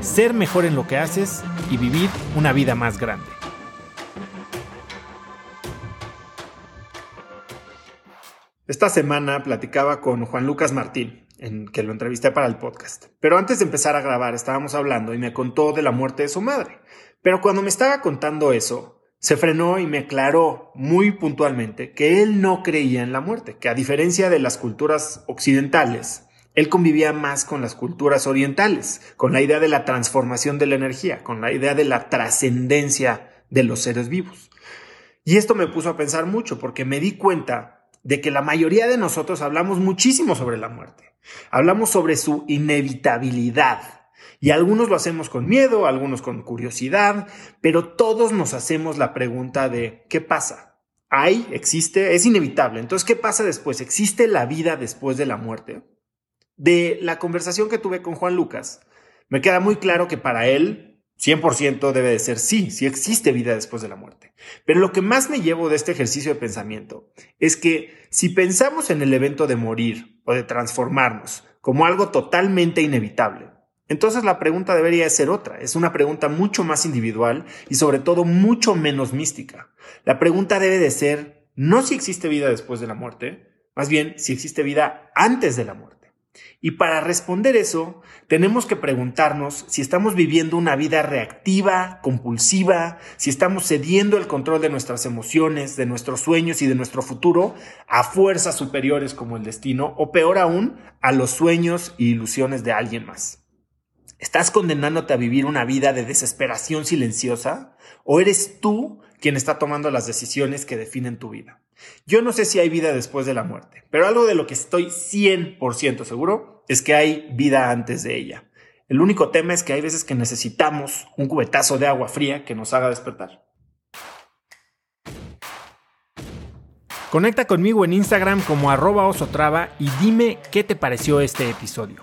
ser mejor en lo que haces y vivir una vida más grande. Esta semana platicaba con Juan Lucas Martín, en que lo entrevisté para el podcast. Pero antes de empezar a grabar estábamos hablando y me contó de la muerte de su madre. Pero cuando me estaba contando eso, se frenó y me aclaró muy puntualmente que él no creía en la muerte, que a diferencia de las culturas occidentales, él convivía más con las culturas orientales, con la idea de la transformación de la energía, con la idea de la trascendencia de los seres vivos. Y esto me puso a pensar mucho porque me di cuenta de que la mayoría de nosotros hablamos muchísimo sobre la muerte. Hablamos sobre su inevitabilidad. Y algunos lo hacemos con miedo, algunos con curiosidad, pero todos nos hacemos la pregunta de ¿qué pasa? ¿Hay? ¿Existe? Es inevitable. Entonces, ¿qué pasa después? ¿Existe la vida después de la muerte? De la conversación que tuve con Juan Lucas, me queda muy claro que para él 100% debe de ser sí, sí existe vida después de la muerte. Pero lo que más me llevo de este ejercicio de pensamiento es que si pensamos en el evento de morir o de transformarnos como algo totalmente inevitable, entonces la pregunta debería ser otra. Es una pregunta mucho más individual y sobre todo mucho menos mística. La pregunta debe de ser no si existe vida después de la muerte, más bien si existe vida antes de la muerte. Y para responder eso, tenemos que preguntarnos si estamos viviendo una vida reactiva, compulsiva, si estamos cediendo el control de nuestras emociones, de nuestros sueños y de nuestro futuro a fuerzas superiores como el destino, o peor aún, a los sueños y ilusiones de alguien más. ¿Estás condenándote a vivir una vida de desesperación silenciosa? ¿O eres tú quien está tomando las decisiones que definen tu vida? Yo no sé si hay vida después de la muerte, pero algo de lo que estoy 100% seguro es que hay vida antes de ella. El único tema es que hay veces que necesitamos un cubetazo de agua fría que nos haga despertar. Conecta conmigo en Instagram como arroba osotrava y dime qué te pareció este episodio.